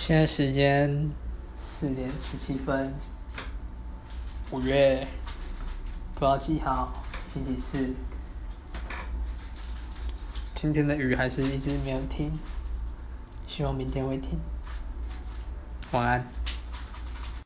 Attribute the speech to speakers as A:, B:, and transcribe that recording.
A: 现在时间四点十七分，五月不要记号，星期四。今天的雨还是一直没有停，希望明天会停。晚安。